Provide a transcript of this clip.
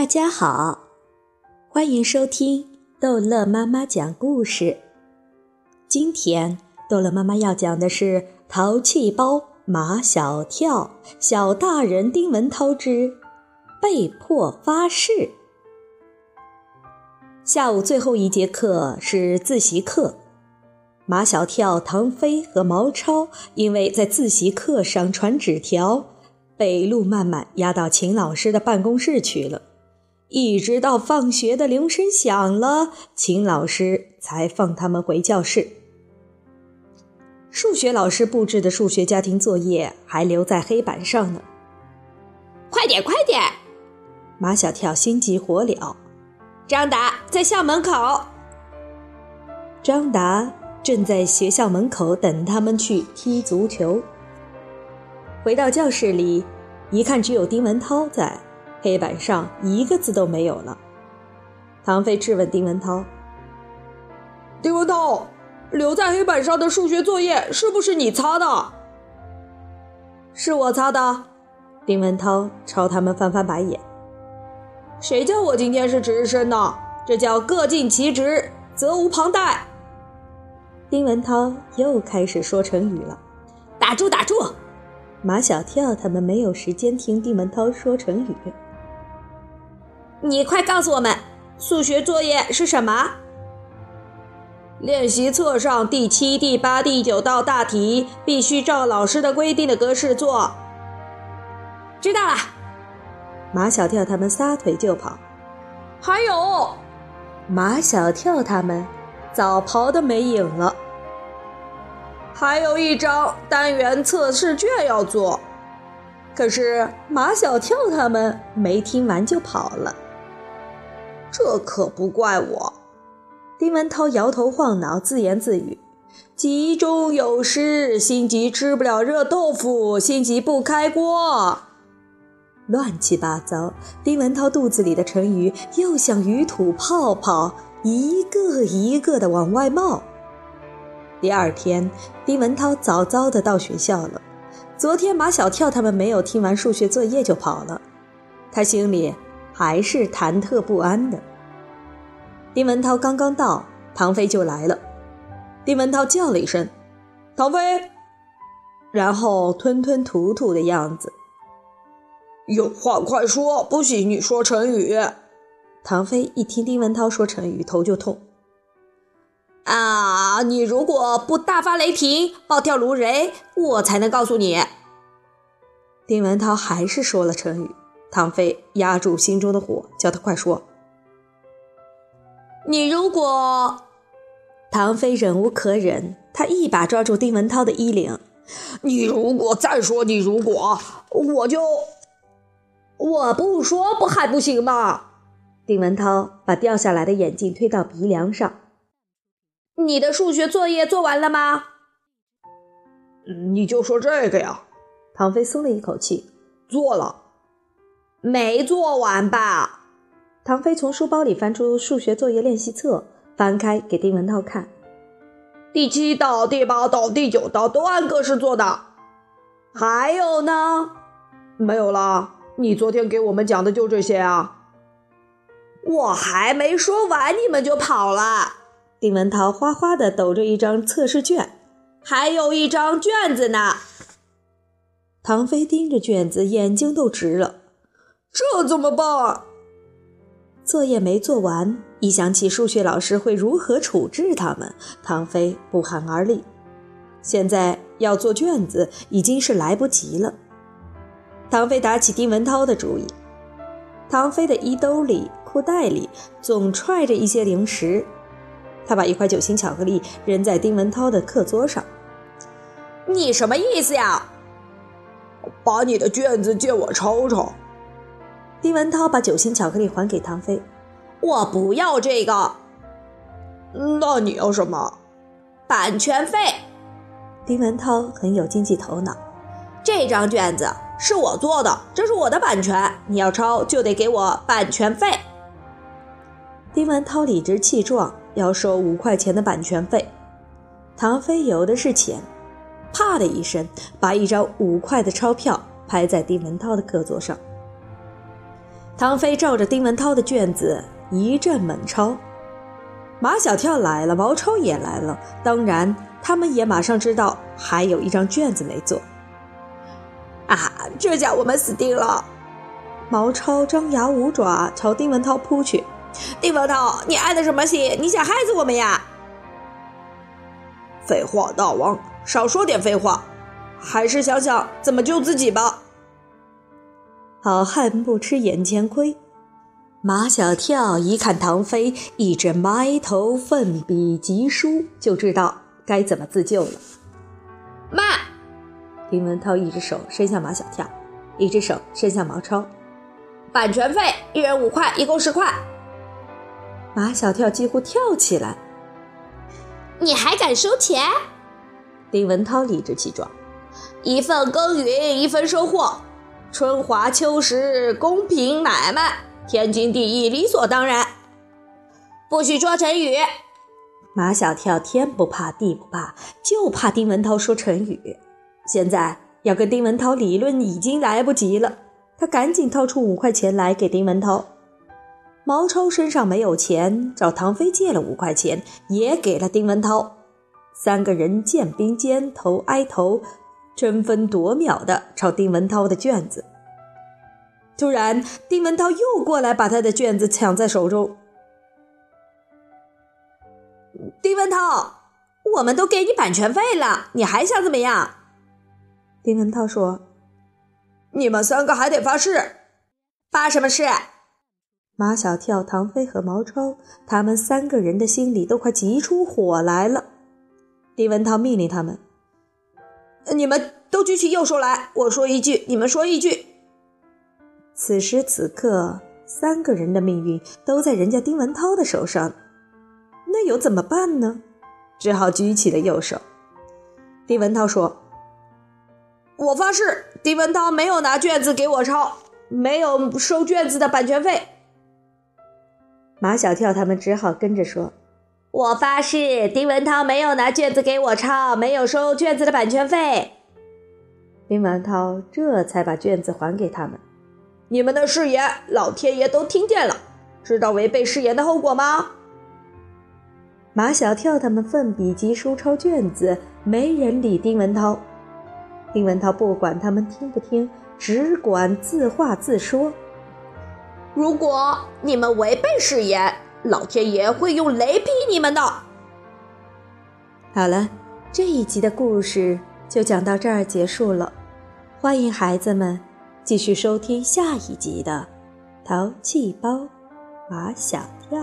大家好，欢迎收听逗乐妈妈讲故事。今天逗乐妈妈要讲的是《淘气包马小跳》小大人丁文涛之被迫发誓。下午最后一节课是自习课，马小跳、唐飞和毛超因为在自习课上传纸条，被路漫漫押到秦老师的办公室去了。一直到放学的铃声响了，秦老师才放他们回教室。数学老师布置的数学家庭作业还留在黑板上呢。快点，快点！马小跳心急火燎。张达在校门口。张达正在学校门口等他们去踢足球。回到教室里，一看只有丁文涛在。黑板上一个字都没有了。唐飞质问丁文涛：“丁文涛，留在黑板上的数学作业是不是你擦的？”“是我擦的。”丁文涛朝他们翻翻白眼。“谁叫我今天是值日生呢？这叫各尽其职，责无旁贷。”丁文涛又开始说成语了。“打住，打住！”马小跳他们没有时间听丁文涛说成语。你快告诉我们，数学作业是什么？练习册上第七、第八、第九道大题必须照老师的规定的格式做。知道了。马小跳他们撒腿就跑。还有，马小跳他们早跑的没影了。还有一张单元测试卷要做，可是马小跳他们没听完就跑了。这可不怪我，丁文涛摇头晃脑，自言自语：“急中有失，心急吃不了热豆腐，心急不开锅。”乱七八糟，丁文涛肚子里的成语又像鱼吐泡泡，一个一个的往外冒。第二天，丁文涛早早的到学校了。昨天马小跳他们没有听完数学作业就跑了，他心里。还是忐忑不安的。丁文涛刚刚到，唐飞就来了。丁文涛叫了一声：“唐飞！”然后吞吞吐吐的样子。有话快说，不许你说成语。唐飞一听丁文涛说成语，头就痛。啊！你如果不大发雷霆、暴跳如雷，我才能告诉你。丁文涛还是说了成语。唐飞压住心中的火，叫他快说。你如果……唐飞忍无可忍，他一把抓住丁文涛的衣领。你如果再说你如果，我就……我不说不还不行吗？丁文涛把掉下来的眼镜推到鼻梁上。你的数学作业做完了吗？你就说这个呀。唐飞松了一口气，做了。没做完吧？唐飞从书包里翻出数学作业练习册，翻开给丁文涛看。第七道、第八道、第九道都按格式做的。还有呢？没有了。你昨天给我们讲的就这些啊。我还没说完，你们就跑了。丁文涛哗哗地抖着一张测试卷，还有一张卷子呢。唐飞盯着卷子，眼睛都直了。这怎么办？作业没做完，一想起数学老师会如何处置他们，唐飞不寒而栗。现在要做卷子已经是来不及了。唐飞打起丁文涛的主意。唐飞的衣兜里、裤袋里总揣着一些零食，他把一块酒心巧克力扔在丁文涛的课桌上。你什么意思呀？把你的卷子借我抄抄。丁文涛把酒心巧克力还给唐飞，我不要这个。那你要什么？版权费。丁文涛很有经济头脑，这张卷子是我做的，这是我的版权，你要抄就得给我版权费。丁文涛理直气壮要收五块钱的版权费，唐飞有的是钱，啪的一声把一张五块的钞票拍在丁文涛的课桌上。唐飞照着丁文涛的卷子一阵猛抄。马小跳来了，毛超也来了，当然，他们也马上知道还有一张卷子没做。啊，这下我们死定了！毛超张牙舞爪朝丁文涛扑去。丁文涛，你安的什么心？你想害死我们呀？废话大王，少说点废话，还是想想怎么救自己吧。好汉不吃眼前亏。马小跳一看唐飞一直埋头奋笔疾书，就知道该怎么自救了。妈！丁文涛一只手伸向马小跳，一只手伸向毛超。版权费一人五块，一共十块。马小跳几乎跳起来。你还敢收钱？丁文涛理直气壮。一份耕耘一分收获，春华秋实，公平买卖。天经地义，理所当然。不许说成语。马小跳天不怕地不怕，就怕丁文涛说成语。现在要跟丁文涛理论已经来不及了，他赶紧掏出五块钱来给丁文涛。毛超身上没有钱，找唐飞借了五块钱，也给了丁文涛。三个人肩并肩，头挨头，争分夺秒地抄丁文涛的卷子。突然，丁文涛又过来把他的卷子抢在手中。丁文涛，我们都给你版权费了，你还想怎么样？丁文涛说：“你们三个还得发誓，发什么誓？”马小跳、唐飞和毛超，他们三个人的心里都快急出火来了。丁文涛命令他们：“你们都举起右手来，我说一句，你们说一句。”此时此刻，三个人的命运都在人家丁文涛的手上，那又怎么办呢？只好举起了右手。丁文涛说：“我发誓，丁文涛没有拿卷子给我抄，没有收卷子的版权费。”马小跳他们只好跟着说：“我发誓，丁文涛没有拿卷子给我抄，没有收卷子的版权费。”丁文涛这才把卷子还给他们。你们的誓言，老天爷都听见了，知道违背誓言的后果吗？马小跳他们奋笔疾书抄卷子，没人理丁文涛。丁文涛不管他们听不听，只管自话自说。如果你们违背誓言，老天爷会用雷劈你们的。好了，这一集的故事就讲到这儿结束了，欢迎孩子们。继续收听下一集的《淘气包马小跳》。